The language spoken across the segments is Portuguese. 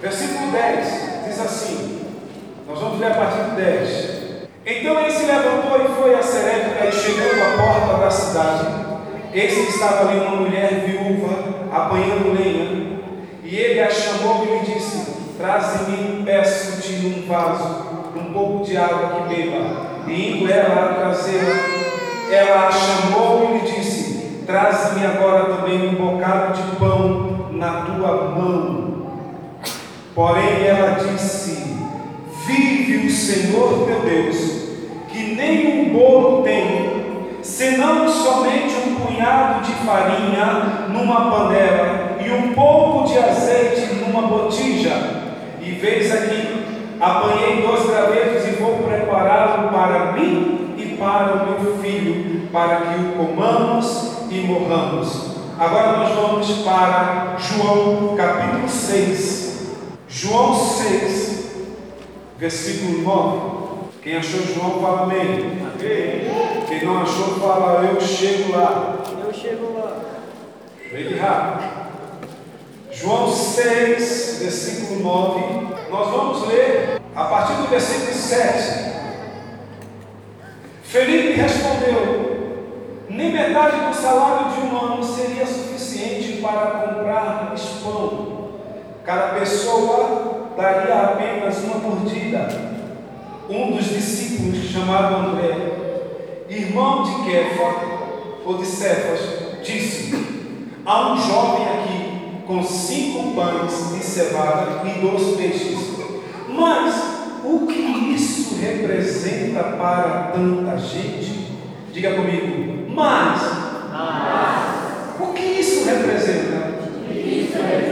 Versículo 10 diz assim: Nós vamos ler a partir do 10. Então ele se levantou e foi a Serepta e chegando à porta da cidade. Eis que estava ali uma mulher viúva apanhando lenha. E ele a chamou e lhe disse: Traze-me, peço-te num vaso, um pouco de água que beba. E indo ela a trazê-la, ela a chamou e lhe disse: Traze-me agora também um bocado de pão na tua mão. Porém ela disse: Vive o Senhor teu Deus que nem um bolo tem, senão somente um punhado de farinha numa panela e um pouco de azeite numa botija. E veis aqui, apanhei dois gravetos e vou prepará-lo para mim e para o meu filho, para que o comamos e morramos. Agora nós vamos para João capítulo 6. João 6, versículo 9. Quem achou João, fala amém. Quem não achou, fala eu chego lá. Eu chego lá. Vem rápido. João 6, versículo 9. Nós vamos ler a partir do versículo 7. Felipe respondeu: Nem metade do salário de um ano seria suficiente para comprar pão. Cada pessoa daria apenas uma mordida um dos discípulos, chamado André, irmão de Kefa, ou de Cefas, disse: Há um jovem aqui com cinco pães de cevada e dois peixes. Mas o que isso representa para tanta gente? Diga comigo, mas. mas. O que isso representa? O que isso representa?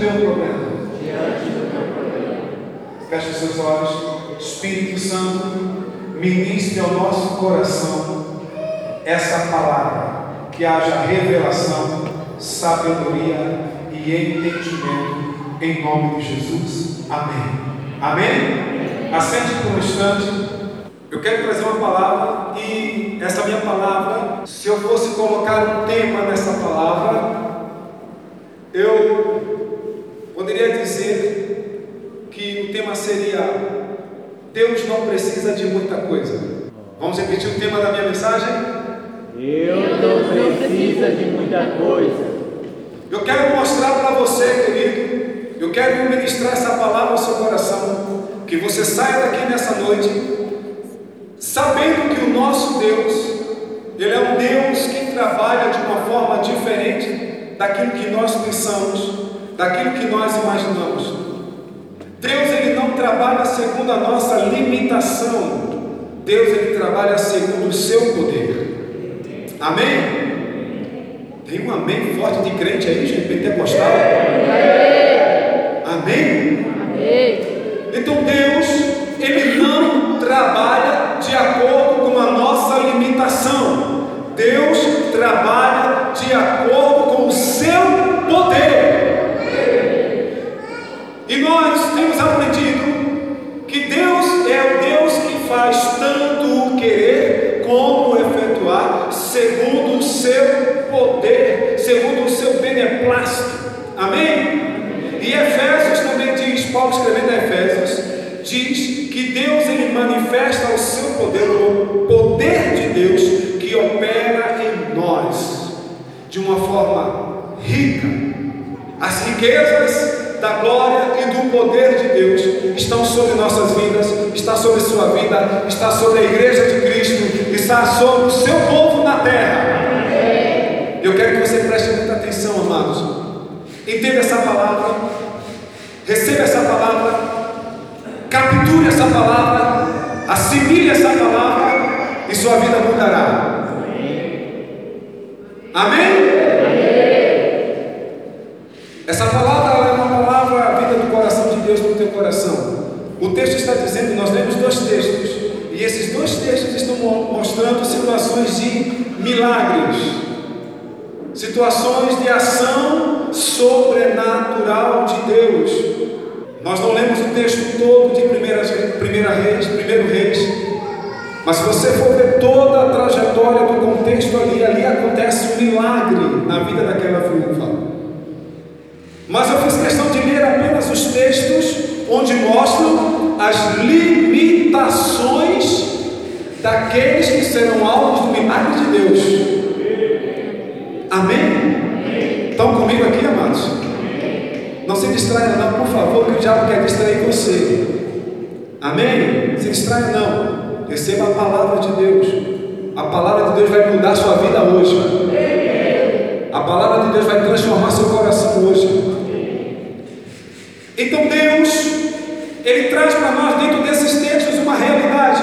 Meu problema. Meu problema. Feche seus olhos. Espírito Santo, ministre ao nosso coração essa palavra. Que haja revelação, sabedoria e entendimento. Em nome de Jesus. Amém. Amém? Assente por um instante. Eu quero trazer uma palavra e essa minha palavra, se eu fosse colocar um tema nessa palavra, eu poderia dizer que o tema seria Deus não precisa de muita coisa. Vamos repetir o tema da minha mensagem? Deus não precisa de muita coisa. Eu quero mostrar para você, querido, eu quero ministrar essa palavra ao seu coração, que você saia daqui nessa noite sabendo que o nosso Deus, ele é um Deus que trabalha de uma forma diferente daquilo que nós pensamos, daquilo que nós imaginamos. Deus ele não trabalha segundo a nossa limitação. Deus ele trabalha segundo o seu poder. Amém? Tem um amém forte de crente aí, gente, pentecostal. Amém? Amém? Então Deus, Ele não trabalha de acordo com a nossa limitação. Deus trabalha de acordo escrevendo a Efésios, diz que Deus ele manifesta o seu poder, o poder de Deus que opera em nós de uma forma rica. As riquezas da glória e do poder de Deus estão sobre nossas vidas, está sobre sua vida, está sobre a igreja de Cristo, está sobre o seu povo na terra. Eu quero que você preste muita atenção, amados. Entenda essa palavra, receba essa palavra, capture essa palavra, assimile essa palavra e sua vida mudará. Amém? Essa palavra é uma palavra a vida do coração de Deus no teu coração. O texto está dizendo, nós lemos dois textos, e esses dois textos estão mostrando situações de milagres, situações de ação sobrenatural de Deus. Nós não lemos o texto todo de primeira, primeira reis, primeiro reis, mas se você for ver toda a trajetória do contexto ali, ali acontece um milagre na vida daquela viúva. Mas eu fiz questão de ler apenas os textos onde mostram as limitações daqueles que serão alvos do milagre de Deus. Amém? Se distraia não, por favor, que o diabo quer distrair você. Amém? Se distraia não. Receba a palavra de Deus. A palavra de Deus vai mudar sua vida hoje. A palavra de Deus vai transformar seu coração hoje. Então Deus, Ele traz para nós dentro desses textos uma realidade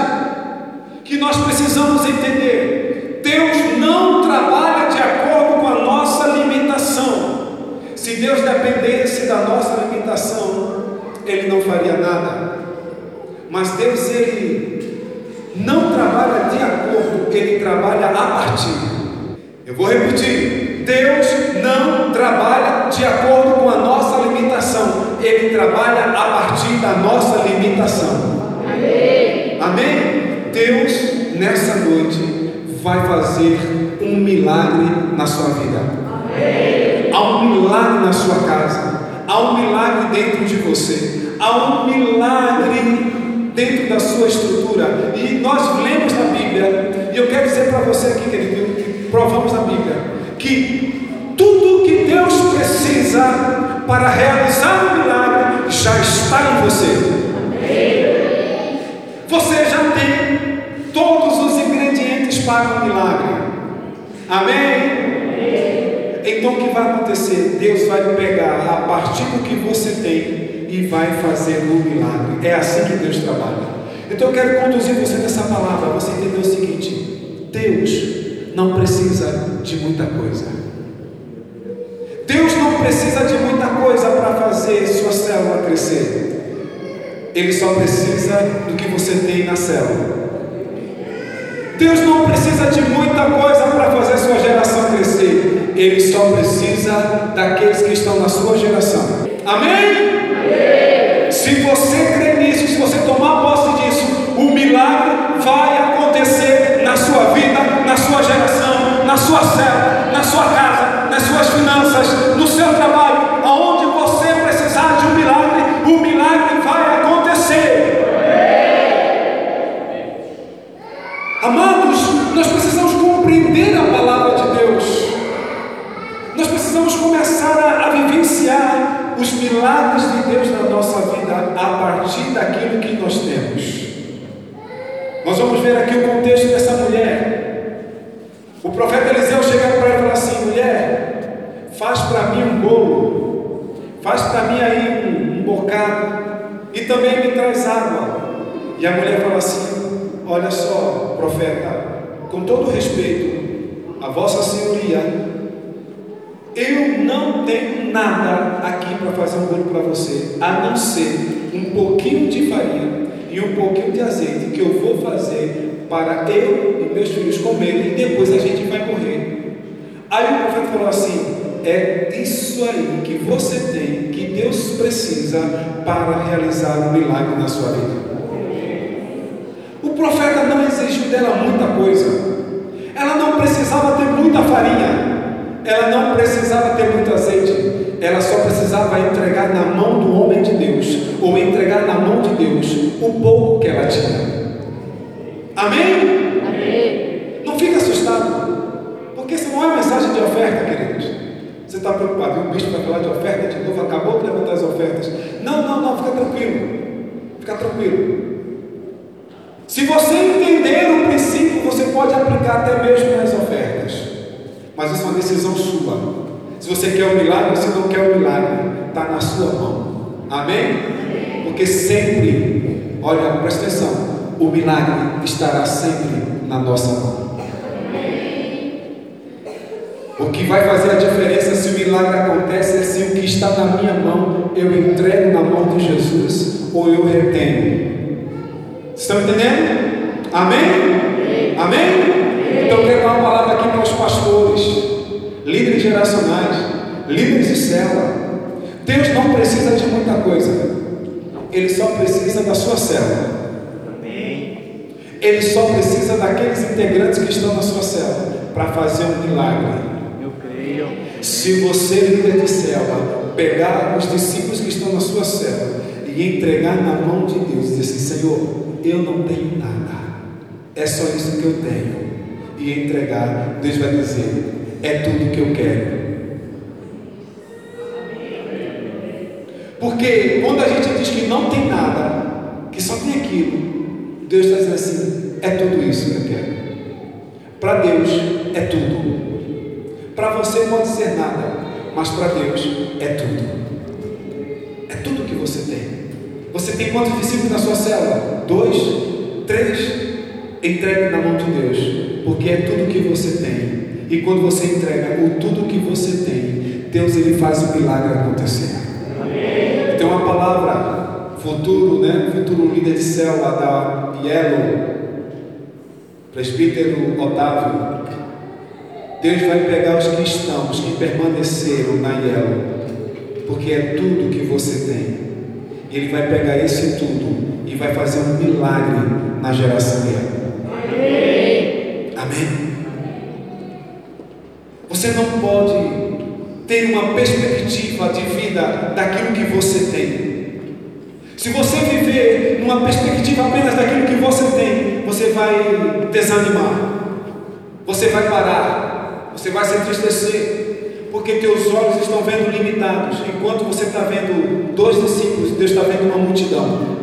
que nós precisamos entender. Deus não trabalha de acordo com a nossa limitação. Se Deus dependesse da nossa limitação, Ele não faria nada. Mas Deus, Ele não trabalha de acordo, Ele trabalha a partir. Eu vou repetir: Deus não trabalha de acordo com a nossa limitação, Ele trabalha a partir da nossa limitação. Amém? Amém? Deus, nessa noite, vai fazer um milagre na sua vida. Amém. Há um milagre na sua casa, há um milagre dentro de você, há um milagre dentro da sua estrutura. E nós lemos na Bíblia, e eu quero dizer para você aqui, querido, que provamos na Bíblia, que tudo que Deus precisa para realizar o milagre já está em você. Você já tem todos os ingredientes para o milagre. Amém? Então o que vai acontecer? Deus vai pegar a partir do que você tem e vai fazer o milagre. É assim que Deus trabalha. Então eu quero conduzir você nessa palavra, você entender o seguinte: Deus não precisa de muita coisa. Deus não precisa de muita coisa para fazer sua célula crescer. Ele só precisa do que você tem na célula. Deus não precisa de muita coisa para fazer sua geração crescer. Ele só precisa daqueles que estão na sua geração. Amém? Amém? Se você crer nisso, se você tomar posse disso, o milagre vai acontecer na sua vida, na sua geração, na sua célula, na sua casa, nas suas finanças, no seu trabalho, aonde os milagres de Deus na nossa vida a partir daquilo que nós temos. Nós vamos ver aqui o contexto dessa mulher. O profeta Eliseu chega para ela e fala assim: mulher, faz para mim um bolo, faz para mim aí um, um bocado e também me traz água. E a mulher fala assim: olha só, profeta, com todo respeito, a vossa senhoria, eu não tenho nada aqui para fazer um bolo para você, a não ser um pouquinho de farinha e um pouquinho de azeite que eu vou fazer para eu e meus filhos comerem e depois a gente vai morrer. Aí o profeta falou assim: é isso aí que você tem, que Deus precisa para realizar um milagre na sua vida. O profeta não exigiu dela muita coisa. Ela não precisava ter muita farinha. Ela não precisava ter muito azeite. Ela só precisava entregar na mão do homem de Deus, ou entregar na mão de Deus o pouco que ela tinha. Amém? Amém. Não fica assustado, porque isso não é mensagem de oferta, queridos. Você está preocupado, o bicho vai falar de oferta de novo, acabou de levantar as ofertas. Não, não, não, fica tranquilo. Fica tranquilo. Se você entender o princípio, você pode aplicar até mesmo nas ofertas. Mas isso é uma decisão sua. Se você quer o milagre, se não quer o milagre, está na sua mão. Amém? Porque sempre, olha, presta atenção, o milagre estará sempre na nossa mão. O que vai fazer a diferença se o milagre acontece é se o que está na minha mão eu entrego na mão de Jesus ou eu retenho. Estão entendendo? Amém? Amém? Então quero uma palavra aqui para os pastores, líderes geracionais, líderes de célula. Deus não precisa de muita coisa, Ele só precisa da sua célula. Ele só precisa daqueles integrantes que estão na sua célula para fazer um milagre. Eu creio. Se você, líder de célula, pegar os discípulos que estão na sua célula e entregar na mão de Deus, e dizer assim: Senhor, eu não tenho nada, é só isso que eu tenho, e entregar, Deus vai dizer: é tudo que eu quero. Porque quando a gente diz que não tem nada, que só tem aquilo, Deus está dizendo assim: é tudo isso que eu quero. Para Deus é tudo. Para você pode ser nada, mas para Deus é tudo. É tudo que você tem. Você tem quantos discípulos na sua célula? Dois? Três? Entregue na mão de Deus, porque é tudo que você tem. E quando você entrega o tudo que você tem, Deus ele faz o milagre acontecer. Amém. Tem uma palavra futuro, né? Futuro líder de célula da Yellow, presbítero Otávio. Deus vai pegar os cristãos que permaneceram na Yellow, porque é tudo que você tem. Ele vai pegar esse tudo e vai fazer um milagre na geração dela. Amém. Amém. Você não pode ter uma perspectiva de vida daquilo que você tem. Se você viver numa perspectiva apenas daquilo que você tem, você vai desanimar, você vai parar, você vai se entristecer, porque teus olhos estão vendo limitados, enquanto você está vendo dois discípulos, Deus está vendo uma multidão.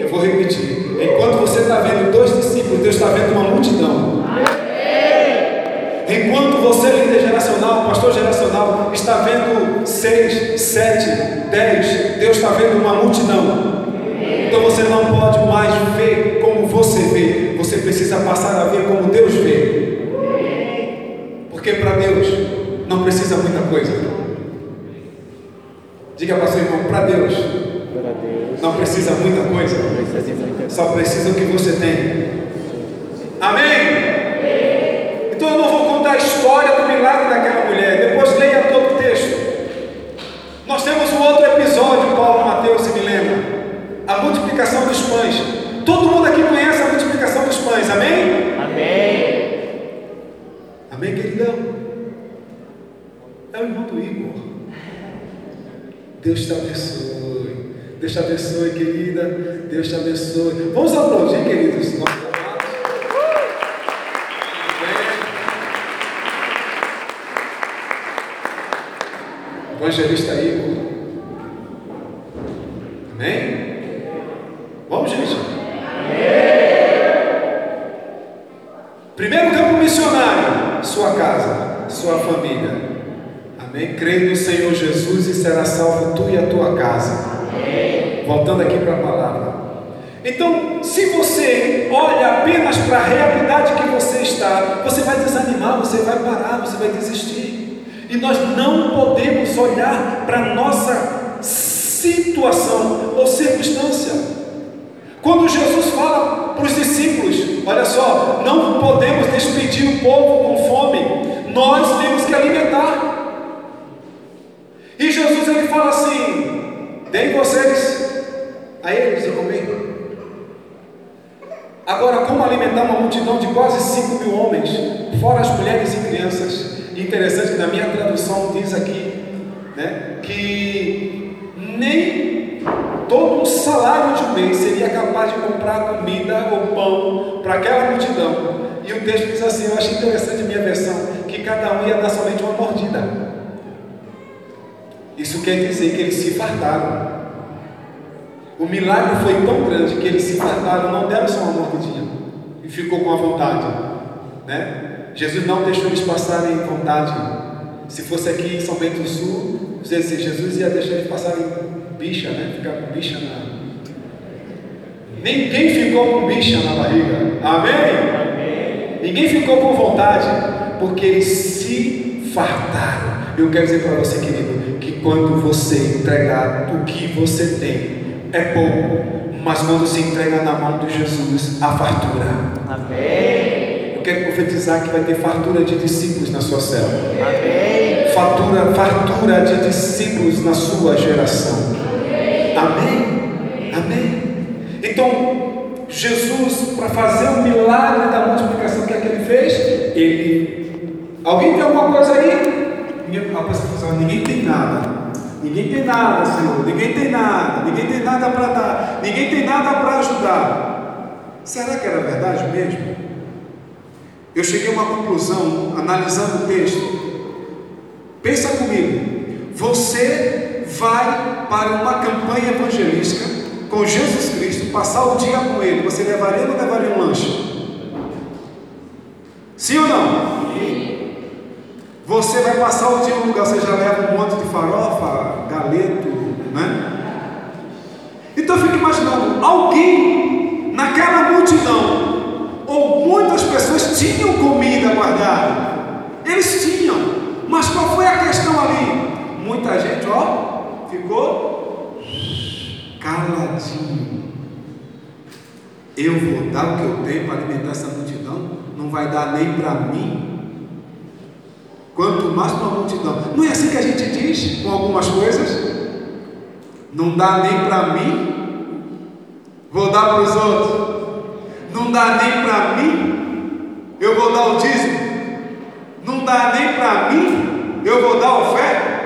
Eu vou repetir: enquanto você está vendo dois discípulos, Deus está vendo uma multidão. Enquanto você, líder geracional, pastor geracional, está vendo seis, sete, dez, Deus está vendo uma multidão. Então você não pode mais ver como você vê, você precisa passar a ver como Deus vê. Porque para Deus não precisa muita coisa. Diga para seu irmão, para Deus não precisa muita coisa, só precisa o que você tem. Amém? Então eu não vou contar a história do milagre daquela mulher. Depois leia todo o texto. Nós temos um outro episódio, Paulo Mateus, se me lembra. A multiplicação dos pães. Todo mundo aqui conhece a multiplicação dos pães, amém? Amém. Amém, queridão? É o irmão do Igor. Deus te abençoe. Deus te abençoe, querida. Deus te abençoe. Vamos aplaudir, queridos. Evangelista Igor. Amém? Vamos, gente? Primeiro campo missionário, sua casa, sua família. Amém? Creia no Senhor Jesus e será salvo tu e a tua casa. Amém. Voltando aqui para a palavra. Então, se você olha apenas para a realidade que você está, você vai desanimar, você vai parar, você vai desistir. E nós não podemos olhar para a nossa situação ou circunstância. Quando Jesus fala para os discípulos, olha só, não podemos despedir o povo com fome, nós temos que alimentar. E Jesus ele fala deem vocês a eles de comer. Agora, como alimentar uma multidão de quase 5 mil homens, fora as mulheres e crianças? Interessante que na minha tradução diz aqui né, que nem todo um salário de um mês seria capaz de comprar comida ou pão para aquela multidão. E o texto diz assim: eu achei interessante a minha versão, que cada um ia dar somente uma mordida. Isso quer dizer que eles se fartaram. O milagre foi tão grande que eles se fartaram, não deram só uma mordidinha e ficou com a vontade, né? Jesus não deixou eles passarem vontade. Se fosse aqui em São Bento do Sul, Jesus ia deixar eles passarem bicha, né? Ficar com bicha na. Ninguém ficou com bicha na barriga. Amém? Amém. Ninguém ficou com vontade, porque eles se fartaram. Eu quero dizer para você, querido, que quando você entregar o que você tem, é pouco, mas quando se entrega na mão de Jesus, a fartura. Amém quero profetizar que vai ter fartura de discípulos na sua célula. Amém. Fartura, fartura de discípulos na sua geração. Amém. Amém. Então, Jesus, para fazer o milagre da multiplicação, o que é que ele fez? Ele. Alguém tem alguma coisa aí? Ninguém, ninguém tem nada. Ninguém tem nada, Senhor. Ninguém tem nada. Ninguém tem nada para dar. Ninguém tem nada para ajudar. Será que era verdade mesmo? eu cheguei a uma conclusão, analisando o texto. Pensa comigo, você vai para uma campanha evangelística com Jesus Cristo, passar o dia com Ele, você levaria ou levaria um lanche? Sim ou não? Você vai passar o dia um lugar, você já leva um monte de farofa, galeto, né? Então eu fico imaginando, alguém naquela multidão, ou muitas pessoas tinham comida guardada, eles tinham, mas qual foi a questão ali? Muita gente, ó, ficou caladinho. Eu vou dar o que eu tenho para alimentar essa multidão, não vai dar nem para mim. Quanto mais para a multidão. Não é assim que a gente diz com algumas coisas? Não dá nem para mim, vou dar para os outros. Não dá nem para mim, eu vou dar o dízimo. Não dá nem para mim, eu vou dar oferta.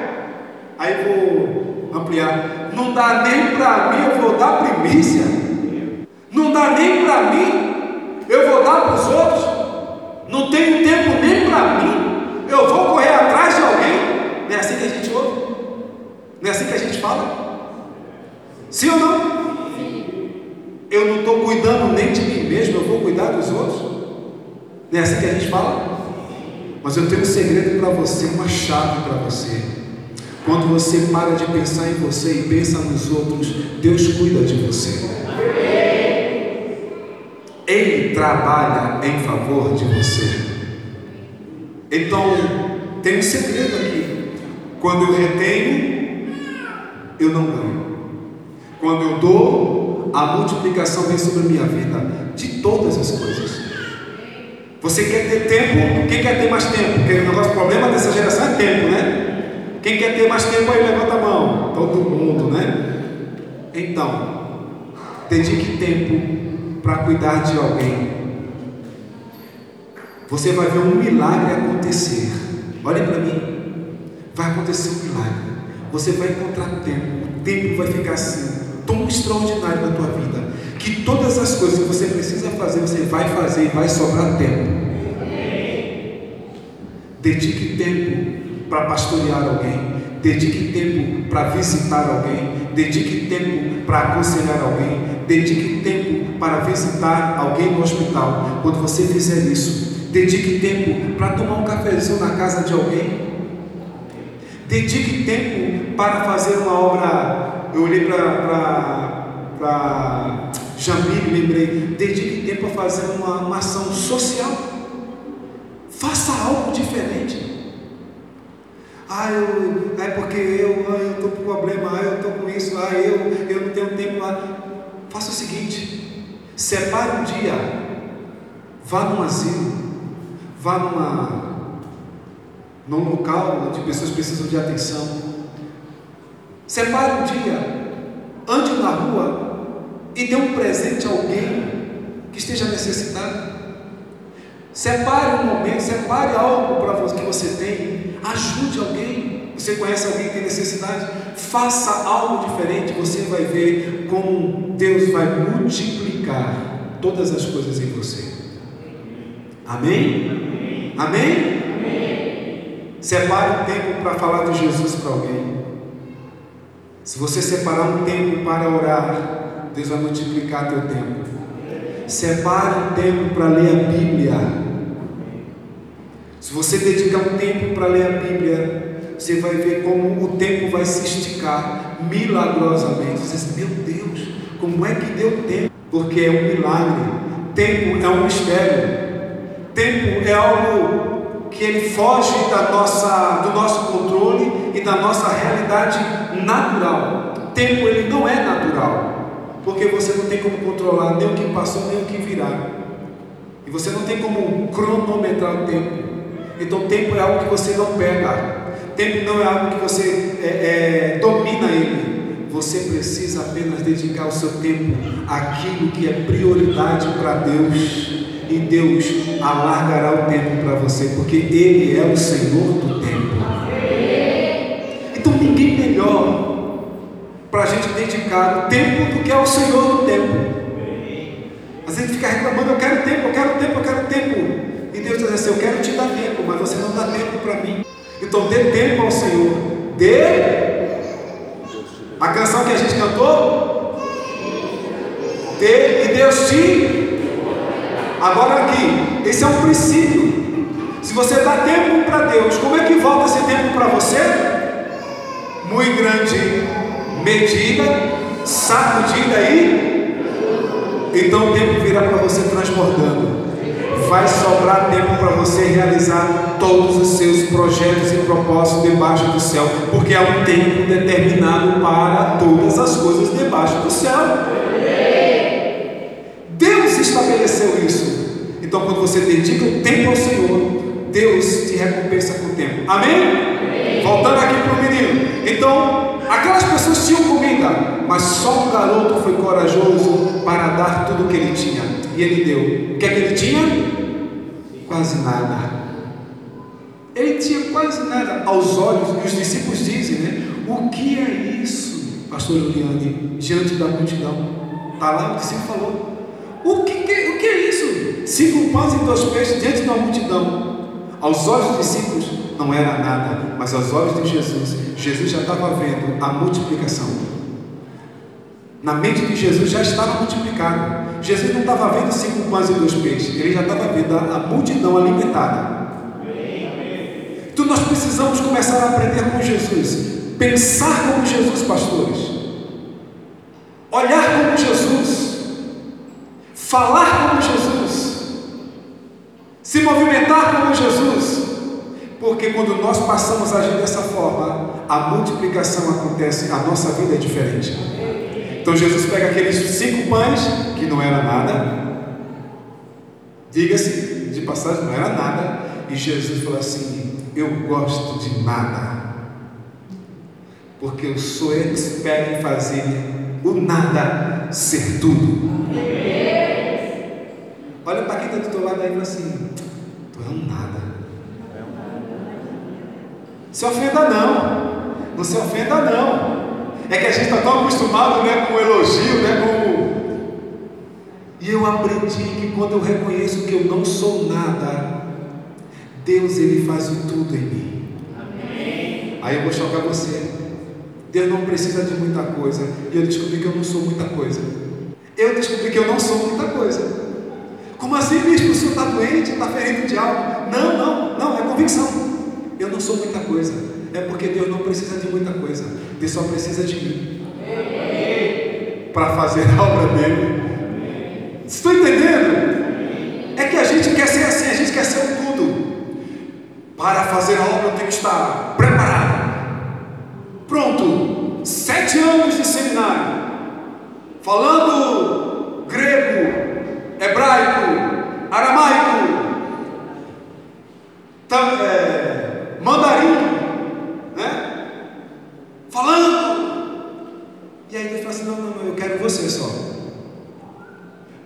Aí vou ampliar. Não dá nem para mim, eu vou dar primícia. Não dá nem para mim, eu vou dar para os outros. Não tenho tempo nem para mim, eu vou correr atrás de alguém. Não é assim que a gente ouve? Não é assim que a gente fala? Sim ou não? Eu não estou cuidando nem de mim mesmo, eu vou cuidar dos outros. Não é assim que a gente fala? Mas eu tenho um segredo para você, uma chave para você. Quando você para de pensar em você e pensa nos outros, Deus cuida de você. Ele trabalha em favor de você. Então, tem um segredo aqui. Quando eu retenho, eu não ganho. Quando eu dou, a multiplicação vem sobre a minha vida de todas as coisas. Você quer ter tempo? Quem quer ter mais tempo? Porque o negócio, problema dessa geração é tempo, né? Quem quer ter mais tempo aí levanta a mão. Todo mundo, né? Então, dedique tempo para cuidar de alguém. Você vai ver um milagre acontecer. Olhe para mim. Vai acontecer um milagre. Você vai encontrar tempo. O tempo vai ficar assim tão extraordinário na tua vida, que todas as coisas que você precisa fazer, você vai fazer e vai sobrar tempo. Dedique tempo para pastorear alguém, dedique tempo para visitar alguém, dedique tempo para aconselhar alguém, dedique tempo para visitar alguém no hospital. Quando você fizer isso, dedique tempo para tomar um cafezinho na casa de alguém. Dedique tempo para fazer uma obra eu olhei para Jamil lembrei, dedique tempo a fazer uma, uma ação social. Faça algo diferente. Ah, eu, é porque eu ah, estou com problema, ah, eu estou com isso, ah, eu, eu não tenho tempo lá. Faça o seguinte: separe um dia, vá num asilo, vá numa, num local onde pessoas precisam de atenção Separe um dia, ande na rua e dê um presente a alguém que esteja necessitado. Separe um momento, separe algo para você que você tem, ajude alguém. Você conhece alguém que tem necessidade? Faça algo diferente, você vai ver como Deus vai multiplicar todas as coisas em você. Amém? Amém? Separe um tempo para falar de Jesus para alguém. Se você separar um tempo para orar, Deus vai multiplicar teu tempo. Separe um tempo para ler a Bíblia. Se você dedicar um tempo para ler a Bíblia, você vai ver como o tempo vai se esticar milagrosamente. Você diz, meu Deus, como é que deu tempo? Porque é um milagre. Tempo é um mistério. Tempo é algo que ele foge da nossa, do nosso controle e da nossa realidade natural. Tempo ele não é natural, porque você não tem como controlar nem o que passou nem o que virá. E você não tem como cronometrar o tempo. Então, tempo é algo que você não pega. Tempo não é algo que você é, é, domina ele. Você precisa apenas dedicar o seu tempo àquilo que é prioridade para Deus e Deus alargará o tempo para você, porque Ele é o Senhor do tempo. Então ninguém melhor para a gente dedicar o tempo do que ao Senhor do tempo. Às vezes fica reclamando, eu quero tempo, eu quero tempo, eu quero tempo. E Deus diz assim, eu quero te dar tempo, mas você não dá tempo para mim. Então dê tempo ao Senhor. Dê. A canção que a gente cantou? Dê e Deus te. Agora aqui, esse é um princípio. Se você dá tempo para Deus, como é que volta esse tempo para você? Muito grande medida, sacudida aí. Então o tempo virá para você transbordando vai sobrar tempo para você realizar todos os seus projetos e propósitos debaixo do céu, porque há um tempo determinado para todas as coisas debaixo do céu. Deus estabeleceu isso. Então, quando você dedica o tempo ao Senhor, Deus te recompensa com o tempo. Amém? Amém. Voltando aqui para o menino. Então, aquelas pessoas tinham comida, mas só o garoto foi corajoso para dar tudo o que ele tinha. E ele deu. O que é que ele tinha? quase nada. Ele tinha quase nada aos olhos, e os discípulos dizem, né? O que é isso, pastor Juliane, diante da multidão? Está lá, o discípulo falou. O que, que, o que é isso? Cinco pães e dois peixes diante da multidão. Aos olhos dos discípulos não era nada, mas aos olhos de Jesus, Jesus já estava vendo a multiplicação. Na mente de Jesus já estava multiplicado. Jesus não estava vendo cinco pães e dois peixes, ele já estava vendo a, a multidão alimentada. Então nós precisamos começar a aprender com Jesus, pensar como Jesus, pastores, olhar como Jesus, falar como Jesus, se movimentar como Jesus, porque quando nós passamos a agir dessa forma, a multiplicação acontece, a nossa vida é diferente. Então Jesus pega aqueles cinco pães, que não era nada, diga-se de passagem, não era nada, e Jesus falou assim: Eu gosto de nada, porque eu sou expert em fazer o nada ser tudo. Aí e fala assim: Tu é um nada. Se ofenda não, não se ofenda não. É que a gente está tão acostumado né, com o elogio, né, com... E eu aprendi que quando eu reconheço que eu não sou nada, Deus ele faz o tudo em mim. Amém. Aí eu vou chocar você. Deus não precisa de muita coisa. E eu descobri que eu não sou muita coisa. Eu descobri que eu não sou muita coisa. Como assim, bispo? O senhor está doente, está ferido de algo? Não, não, não, é convicção. Eu não sou muita coisa. É porque Deus não precisa de muita coisa. Deus só precisa de mim. Para fazer a obra dele. Estão entendendo? É que a gente quer ser assim, a gente quer ser um tudo. Para fazer a obra eu tenho que estar preparado. Pronto. Sete anos de seminário. Falando grego, hebraico, aramaico, é, mandarim, falando. E aí Deus fala assim: não, não, não, eu quero você só.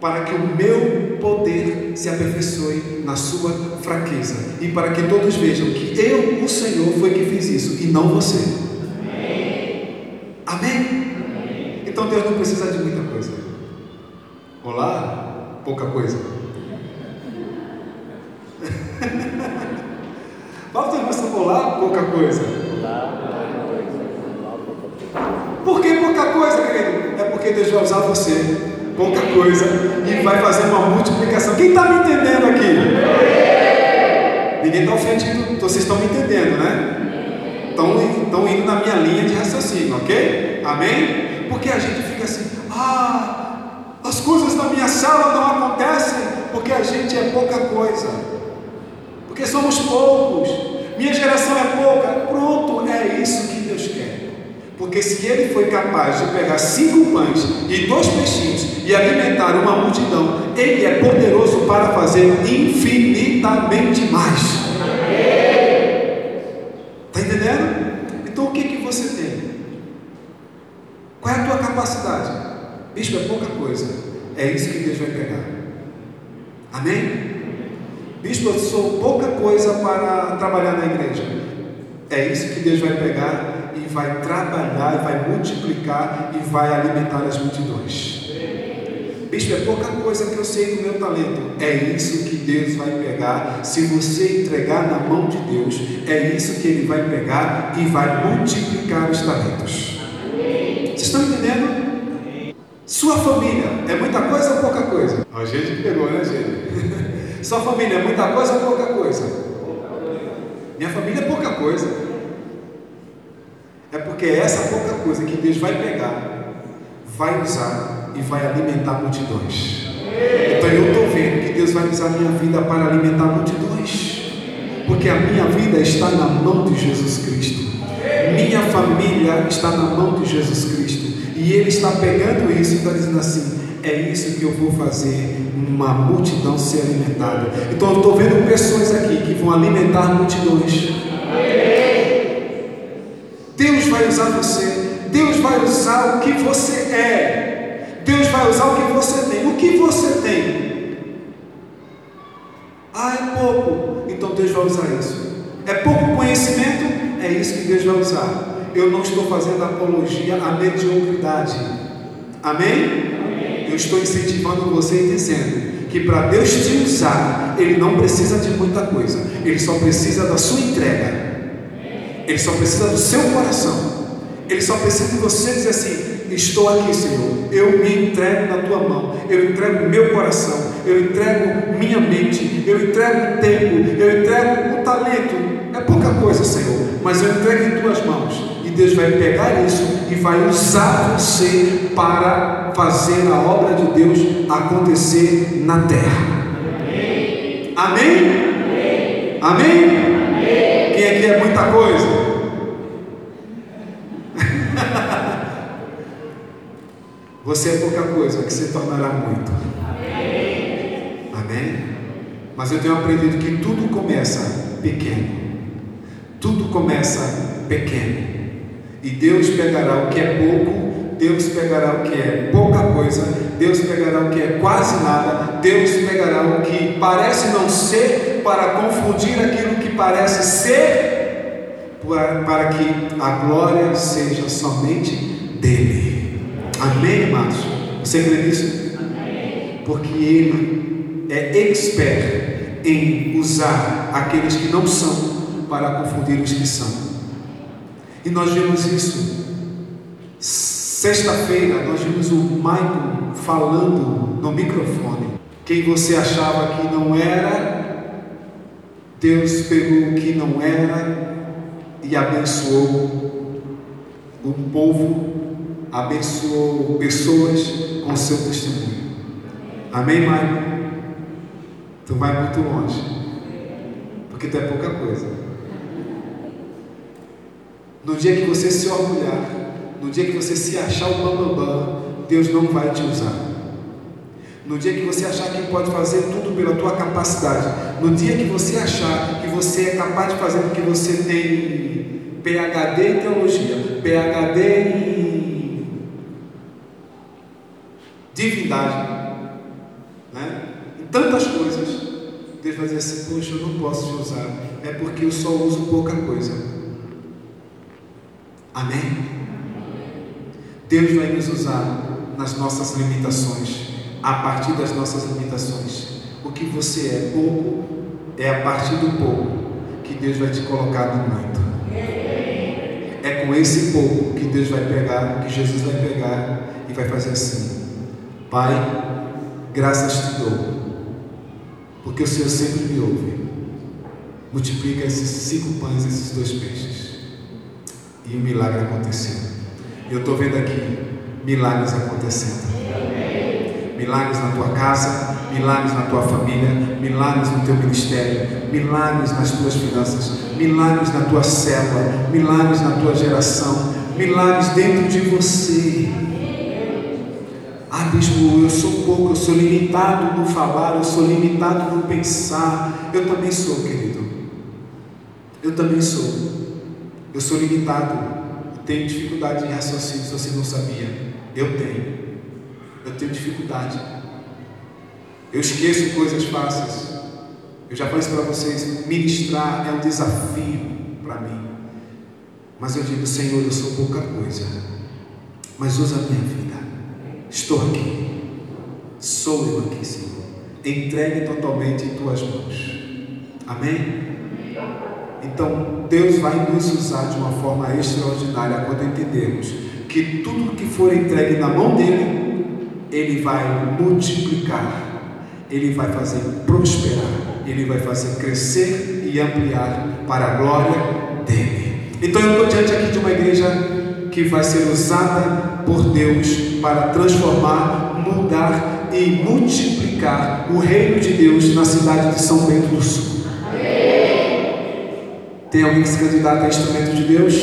Para que o meu poder se aperfeiçoe na sua fraqueza. E para que todos vejam que eu, o Senhor, foi que fiz isso e não você. Amém. Então Deus não precisa de muita coisa. Olá, pouca coisa. Fala para você, olá, pouca coisa. Por que pouca coisa, querido? É porque Deus vai usar você, pouca coisa, e vai fazer uma multiplicação. Quem está me entendendo aqui? Ninguém está ofendido, vocês estão me entendendo, né? Estão indo na minha linha de raciocínio, ok? Amém? Porque a gente fica assim, ah, as coisas na minha sala não acontecem porque a gente é pouca coisa, porque somos poucos, minha geração é pouca. Pronto, é isso que Deus quer. Porque se ele foi capaz de pegar cinco pães e dois peixinhos e alimentar uma multidão, ele é poderoso para fazer infinitamente mais. Está entendendo? Então o que, que você tem? Qual é a tua capacidade? Bispo, é pouca coisa. É isso que Deus vai pegar. Amém? Bispo, eu sou pouca coisa para trabalhar na igreja. É isso que Deus vai pegar e vai trabalhar, vai multiplicar e vai alimentar as multidões. Bispo, é pouca coisa que eu sei do meu talento. É isso que Deus vai pegar. Se você entregar na mão de Deus, é isso que Ele vai pegar e vai multiplicar os talentos. Vocês estão entendendo? Sua família é muita coisa ou pouca coisa? A gente pegou, né, gente? Sua família é muita coisa ou pouca coisa? Minha família é pouca coisa. É porque é essa pouca coisa que Deus vai pegar, vai usar e vai alimentar multidões. Então eu estou vendo que Deus vai usar a minha vida para alimentar multidões. Porque a minha vida está na mão de Jesus Cristo. Minha família está na mão de Jesus Cristo. E Ele está pegando isso e está dizendo assim: é isso que eu vou fazer, uma multidão ser alimentada. Então eu estou vendo pessoas aqui que vão alimentar multidões. Deus vai usar você, Deus vai usar o que você é, Deus vai usar o que você tem. O que você tem? Ah, é pouco. Então Deus vai usar isso. É pouco conhecimento? É isso que Deus vai usar. Eu não estou fazendo apologia à mediocridade. Amém? Eu estou incentivando você e dizendo que para Deus te usar, Ele não precisa de muita coisa, Ele só precisa da sua entrega. Ele só precisa do seu coração. Ele só precisa de você dizer assim: Estou aqui, Senhor. Eu me entrego na tua mão. Eu entrego meu coração. Eu entrego minha mente. Eu entrego o tempo. Eu entrego o talento. É pouca coisa, Senhor. Mas eu entrego em tuas mãos. Deus vai pegar isso e vai usar você para fazer a obra de Deus acontecer na terra. Amém? Amém? Amém? Quem aqui é muita coisa? Você é pouca coisa, que se tornará muito. Amém. Amém? Mas eu tenho aprendido que tudo começa pequeno. Tudo começa pequeno. E Deus pegará o que é pouco, Deus pegará o que é pouca coisa, Deus pegará o que é quase nada, Deus pegará o que parece não ser para confundir aquilo que parece ser, para que a glória seja somente dele. Amém, amados? Você crê nisso? Porque Ele é expert em usar aqueles que não são para confundir os que são. E nós vimos isso. Sexta-feira nós vimos o Michael falando no microfone. Quem você achava que não era, Deus pegou o que não era e abençoou o povo abençoou pessoas com o seu testemunho. Amém, Mário? Tu vai muito longe, porque tu é pouca coisa. No dia que você se orgulhar, no dia que você se achar o bambambam, bam, bam, Deus não vai te usar. No dia que você achar que pode fazer tudo pela tua capacidade, no dia que você achar que você é capaz de fazer porque você tem PhD em teologia, PhD em divindade, né? em tantas coisas, Deus vai dizer assim: Poxa, eu não posso te usar, é porque eu só uso pouca coisa. Amém? Deus vai nos usar nas nossas limitações, a partir das nossas limitações. O que você é pouco, é a partir do pouco que Deus vai te colocar no muito. É com esse pouco que Deus vai pegar, que Jesus vai pegar e vai fazer assim: Pai, graças te dou, porque o Senhor sempre me ouve. Multiplica esses cinco pães esses dois peixes. E o milagre aconteceu. Eu estou vendo aqui milagres acontecendo. Milagres na tua casa, milagres na tua família, milagres no teu ministério, milagres nas tuas finanças, milagres na tua célula, milagres na tua geração, milagres dentro de você. Ah, bispo, eu sou pouco, eu sou limitado no falar, eu sou limitado no pensar. Eu também sou, querido. Eu também sou. Eu sou limitado. Tenho dificuldade em raciocínio, se você não sabia. Eu tenho. Eu tenho dificuldade. Eu esqueço coisas fáceis. Eu já falei para vocês. Ministrar é um desafio para mim. Mas eu digo, Senhor, eu sou pouca coisa. Mas usa a minha vida. Estou aqui. Sou eu aqui, Senhor. Entregue totalmente em tuas mãos. Amém? Então, Deus vai nos usar de uma forma extraordinária quando entendermos que tudo que for entregue na mão dele, ele vai multiplicar, ele vai fazer prosperar, ele vai fazer crescer e ampliar para a glória dele. Então eu estou diante aqui de uma igreja que vai ser usada por Deus para transformar, mudar e multiplicar o reino de Deus na cidade de São Bento do Sul. Tem alguém que se candidata a instrumento de Deus?